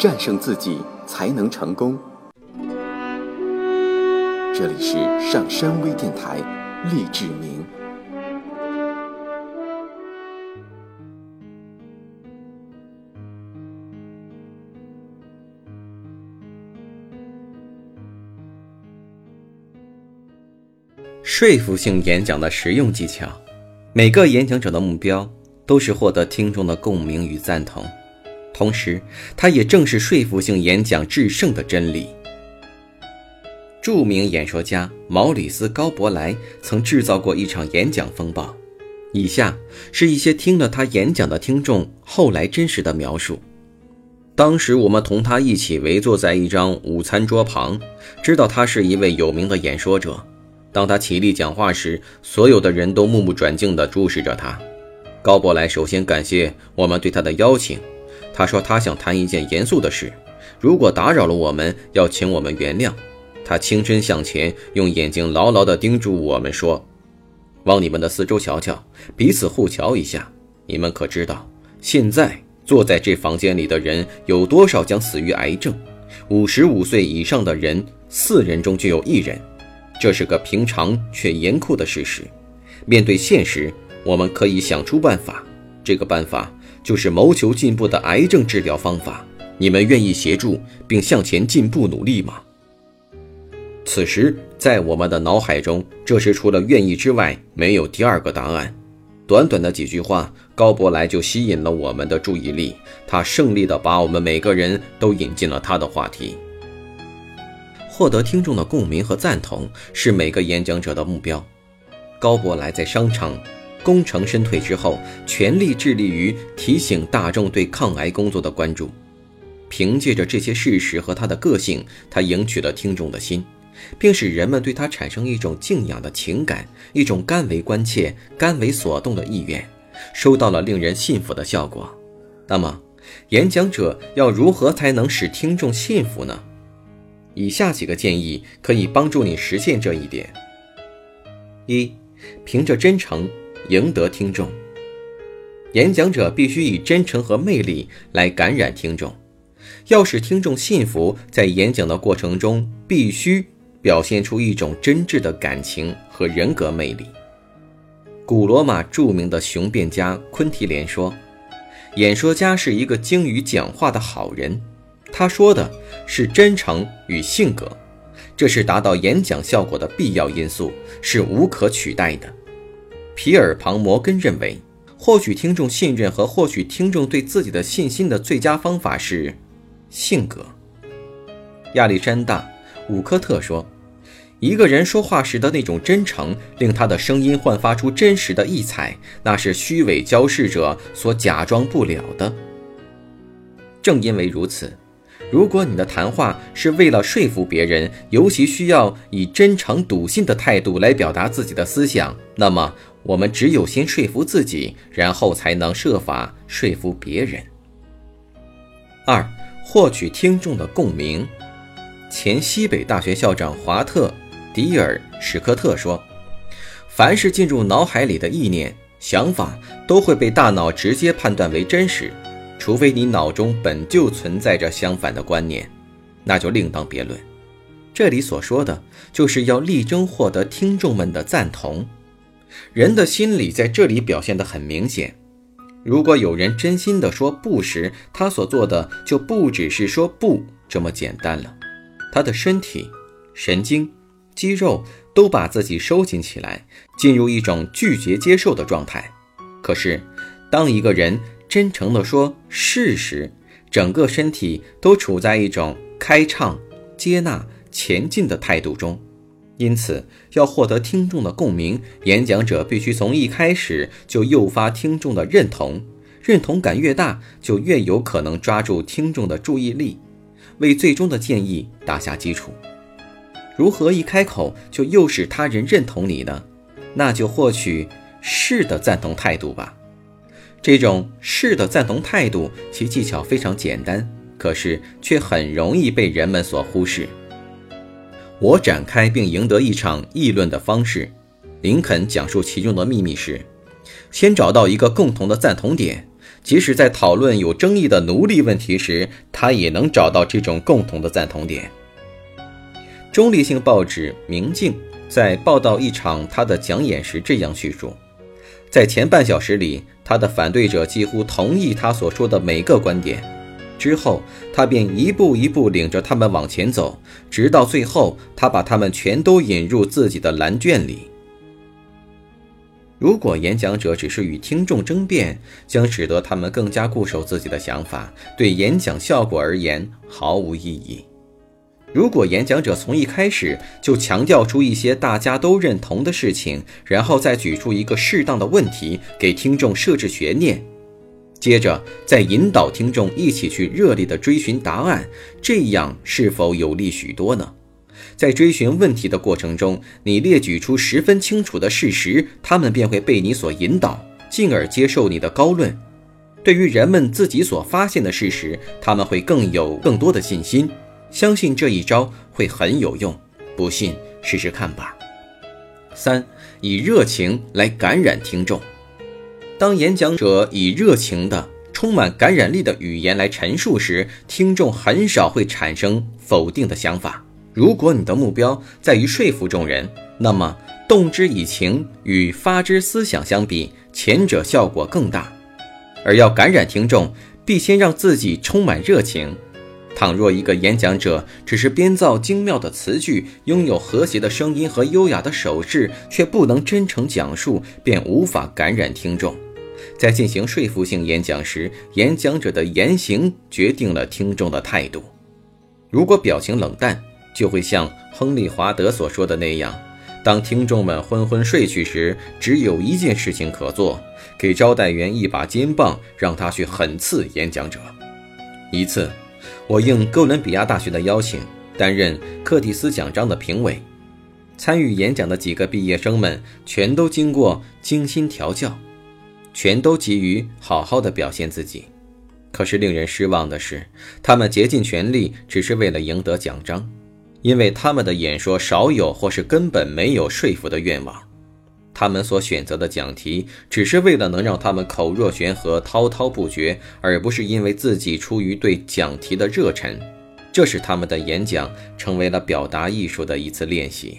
战胜自己才能成功。这里是上山微电台，励志明。说服性演讲的实用技巧，每个演讲者的目标都是获得听众的共鸣与赞同，同时，它也正是说服性演讲制胜的真理。著名演说家毛里斯·高伯莱曾制造过一场演讲风暴。以下是一些听了他演讲的听众后来真实的描述：当时我们同他一起围坐在一张午餐桌旁，知道他是一位有名的演说者。当他起立讲话时，所有的人都目不转睛地注视着他。高伯莱首先感谢我们对他的邀请，他说他想谈一件严肃的事，如果打扰了我们，要请我们原谅。他轻身向前，用眼睛牢牢地盯住我们，说：“往你们的四周瞧瞧，彼此互瞧一下。你们可知道，现在坐在这房间里的人有多少将死于癌症？五十五岁以上的人，四人中就有一人。”这是个平常却严酷的事实。面对现实，我们可以想出办法。这个办法就是谋求进步的癌症治疗方法。你们愿意协助并向前进步努力吗？此时，在我们的脑海中，这是除了愿意之外没有第二个答案。短短的几句话，高伯莱就吸引了我们的注意力。他胜利地把我们每个人都引进了他的话题。获得听众的共鸣和赞同是每个演讲者的目标。高伯莱在商场功成身退之后，全力致力于提醒大众对抗癌工作的关注。凭借着这些事实和他的个性，他赢取了听众的心，并使人们对他产生一种敬仰的情感，一种甘为关切、甘为所动的意愿，收到了令人信服的效果。那么，演讲者要如何才能使听众信服呢？以下几个建议可以帮助你实现这一点：一、凭着真诚赢得听众。演讲者必须以真诚和魅力来感染听众。要使听众信服，在演讲的过程中必须表现出一种真挚的感情和人格魅力。古罗马著名的雄辩家昆提连说：“演说家是一个精于讲话的好人。”他说的是真诚与性格，这是达到演讲效果的必要因素，是无可取代的。皮尔庞摩根认为，获取听众信任和获取听众对自己的信心的最佳方法是性格。亚历山大·伍科特说：“一个人说话时的那种真诚，令他的声音焕发出真实的异彩，那是虚伪交饰者所假装不了的。”正因为如此。如果你的谈话是为了说服别人，尤其需要以真诚笃信的态度来表达自己的思想，那么我们只有先说服自己，然后才能设法说服别人。二、获取听众的共鸣。前西北大学校长华特·迪尔史科特说：“凡是进入脑海里的意念、想法，都会被大脑直接判断为真实。”除非你脑中本就存在着相反的观念，那就另当别论。这里所说的就是要力争获得听众们的赞同。人的心理在这里表现得很明显。如果有人真心的说不时，他所做的就不只是说不这么简单了。他的身体、神经、肌肉都把自己收紧起来，进入一种拒绝接受的状态。可是，当一个人真诚地说“事实，整个身体都处在一种开畅、接纳、前进的态度中。因此，要获得听众的共鸣，演讲者必须从一开始就诱发听众的认同。认同感越大，就越有可能抓住听众的注意力，为最终的建议打下基础。如何一开口就诱使他人认同你呢？那就获取“是”的赞同态度吧。这种是的赞同态度，其技巧非常简单，可是却很容易被人们所忽视。我展开并赢得一场议论的方式，林肯讲述其中的秘密时，先找到一个共同的赞同点，即使在讨论有争议的奴隶问题时，他也能找到这种共同的赞同点。中立性报纸《明镜》在报道一场他的讲演时这样叙述：在前半小时里，他的反对者几乎同意他所说的每个观点。之后，他便一步一步领着他们往前走，直到最后，他把他们全都引入自己的蓝卷里。如果演讲者只是与听众争辩，将使得他们更加固守自己的想法，对演讲效果而言毫无意义。如果演讲者从一开始就强调出一些大家都认同的事情，然后再举出一个适当的问题给听众设置悬念，接着再引导听众一起去热烈地追寻答案，这样是否有利许多呢？在追寻问题的过程中，你列举出十分清楚的事实，他们便会被你所引导，进而接受你的高论。对于人们自己所发现的事实，他们会更有更多的信心，相信这一招会很有用。不信，试试看吧。三，以热情来感染听众。当演讲者以热情的、充满感染力的语言来陈述时，听众很少会产生否定的想法。如果你的目标在于说服众人，那么动之以情与发之思想相比，前者效果更大。而要感染听众，必先让自己充满热情。倘若一个演讲者只是编造精妙的词句，拥有和谐的声音和优雅的手势，却不能真诚讲述，便无法感染听众。在进行说服性演讲时，演讲者的言行决定了听众的态度。如果表情冷淡，就会像亨利·华德所说的那样，当听众们昏昏睡去时，只有一件事情可做：给招待员一把尖棒，让他去狠刺演讲者。一次，我应哥伦比亚大学的邀请，担任克蒂斯奖章的评委。参与演讲的几个毕业生们全都经过精心调教，全都急于好好的表现自己。可是令人失望的是，他们竭尽全力，只是为了赢得奖章。因为他们的演说少有或是根本没有说服的愿望，他们所选择的讲题只是为了能让他们口若悬河、滔滔不绝，而不是因为自己出于对讲题的热忱。这使他们的演讲成为了表达艺术的一次练习。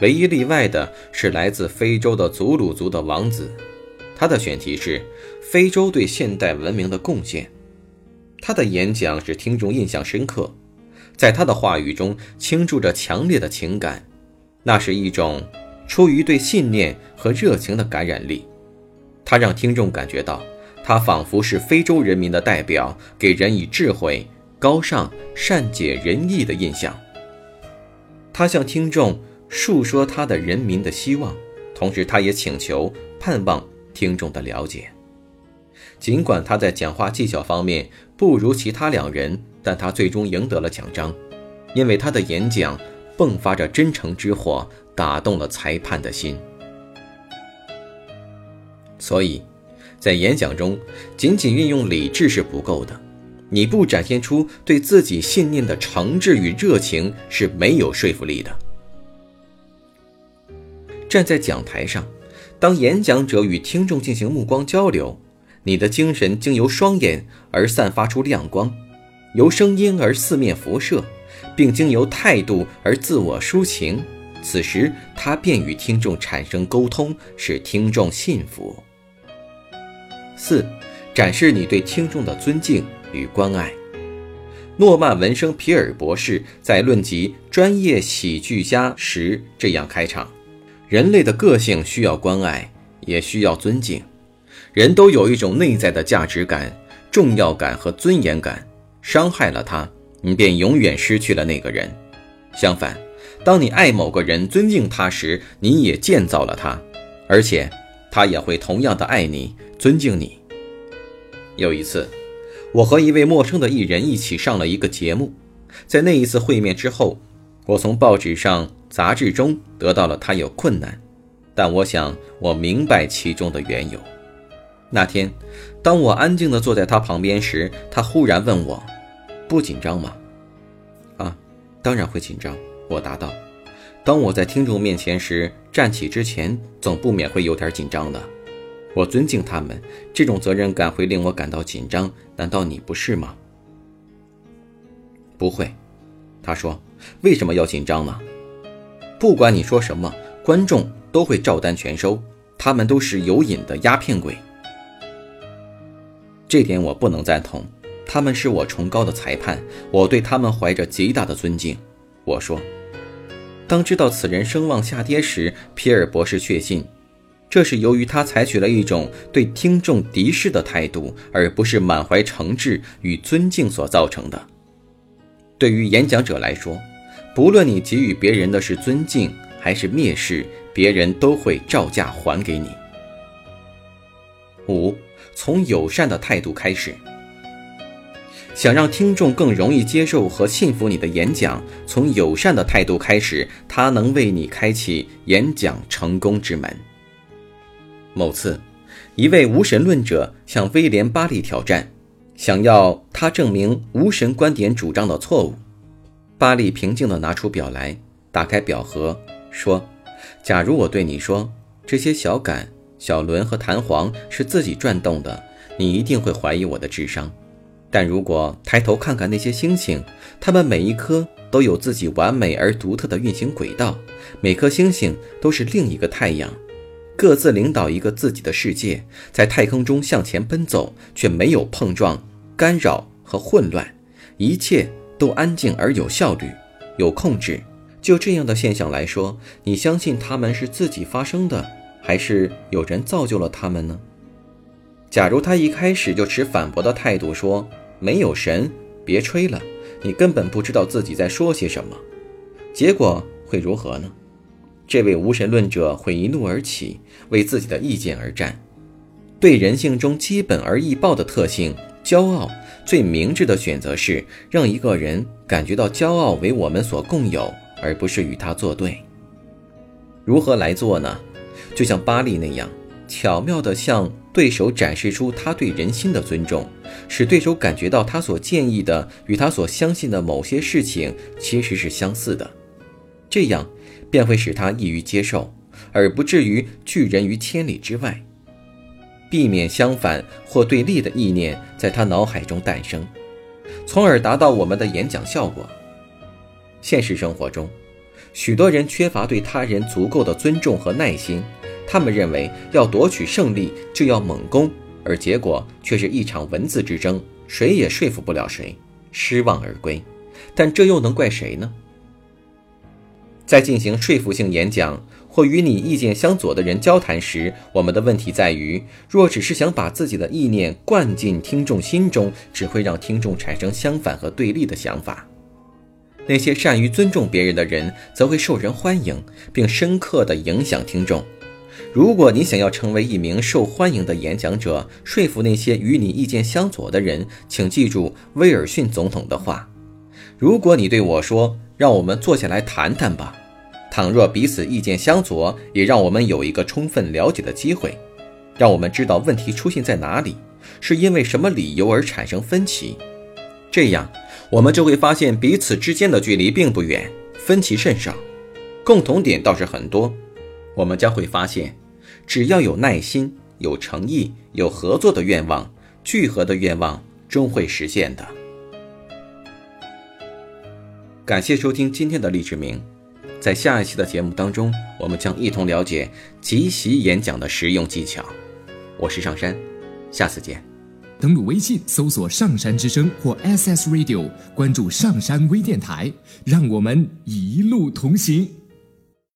唯一例外的是来自非洲的祖鲁族的王子，他的选题是非洲对现代文明的贡献。他的演讲使听众印象深刻。在他的话语中倾注着强烈的情感，那是一种出于对信念和热情的感染力。他让听众感觉到，他仿佛是非洲人民的代表，给人以智慧、高尚、善解人意的印象。他向听众述说他的人民的希望，同时他也请求、盼望听众的了解。尽管他在讲话技巧方面不如其他两人。但他最终赢得了奖章，因为他的演讲迸发着真诚之火，打动了裁判的心。所以，在演讲中，仅仅运用理智是不够的。你不展现出对自己信念的诚挚与热情，是没有说服力的。站在讲台上，当演讲者与听众进行目光交流，你的精神经由双眼而散发出亮光。由声音而四面辐射，并经由态度而自我抒情，此时他便与听众产生沟通，使听众信服。四，展示你对听众的尊敬与关爱。诺曼·文生皮尔博士在论及专业喜剧家时这样开场：人类的个性需要关爱，也需要尊敬。人都有一种内在的价值感、重要感和尊严感。伤害了他，你便永远失去了那个人。相反，当你爱某个人、尊敬他时，你也建造了他，而且他也会同样的爱你、尊敬你。有一次，我和一位陌生的艺人一起上了一个节目，在那一次会面之后，我从报纸上、杂志中得到了他有困难，但我想我明白其中的缘由。那天，当我安静地坐在他旁边时，他忽然问我。不紧张吗？啊，当然会紧张。我答道：“当我在听众面前时，站起之前总不免会有点紧张的。”我尊敬他们，这种责任感会令我感到紧张，难道你不是吗？不会，他说，为什么要紧张呢？不管你说什么，观众都会照单全收，他们都是有瘾的鸦片鬼。这点我不能赞同，他们是我崇高的裁判，我对他们怀着极大的尊敬。我说，当知道此人声望下跌时，皮尔博士确信。这是由于他采取了一种对听众敌视的态度，而不是满怀诚挚与尊敬所造成的。对于演讲者来说，不论你给予别人的是尊敬还是蔑视，别人都会照价还给你。五，从友善的态度开始。想让听众更容易接受和信服你的演讲，从友善的态度开始，它能为你开启演讲成功之门。某次，一位无神论者向威廉·巴利挑战，想要他证明无神观点主张的错误。巴利平静地拿出表来，打开表盒，说：“假如我对你说，这些小杆、小轮和弹簧是自己转动的，你一定会怀疑我的智商。但如果抬头看看那些星星，它们每一颗都有自己完美而独特的运行轨道，每颗星星都是另一个太阳。”各自领导一个自己的世界，在太空中向前奔走，却没有碰撞、干扰和混乱，一切都安静而有效率、有控制。就这样的现象来说，你相信他们是自己发生的，还是有人造就了他们呢？假如他一开始就持反驳的态度，说没有神，别吹了，你根本不知道自己在说些什么，结果会如何呢？这位无神论者会一怒而起，为自己的意见而战。对人性中基本而易爆的特性——骄傲，最明智的选择是让一个人感觉到骄傲为我们所共有，而不是与他作对。如何来做呢？就像巴利那样，巧妙地向对手展示出他对人心的尊重，使对手感觉到他所建议的与他所相信的某些事情其实是相似的。这样。便会使他易于接受，而不至于拒人于千里之外。避免相反或对立的意念在他脑海中诞生，从而达到我们的演讲效果。现实生活中，许多人缺乏对他人足够的尊重和耐心，他们认为要夺取胜利就要猛攻，而结果却是一场文字之争，谁也说服不了谁，失望而归。但这又能怪谁呢？在进行说服性演讲或与你意见相左的人交谈时，我们的问题在于：若只是想把自己的意念灌进听众心中，只会让听众产生相反和对立的想法。那些善于尊重别人的人，则会受人欢迎，并深刻地影响听众。如果你想要成为一名受欢迎的演讲者，说服那些与你意见相左的人，请记住威尔逊总统的话：如果你对我说，让我们坐下来谈谈吧。倘若彼此意见相左，也让我们有一个充分了解的机会，让我们知道问题出现在哪里，是因为什么理由而产生分歧。这样，我们就会发现彼此之间的距离并不远，分歧甚少，共同点倒是很多。我们将会发现，只要有耐心、有诚意、有合作的愿望，聚合的愿望终会实现的。感谢收听今天的励志名。在下一期的节目当中，我们将一同了解即席演讲的实用技巧。我是上山，下次见。登录微信搜索“上山之声”或 SS Radio，关注上山微电台，让我们一路同行。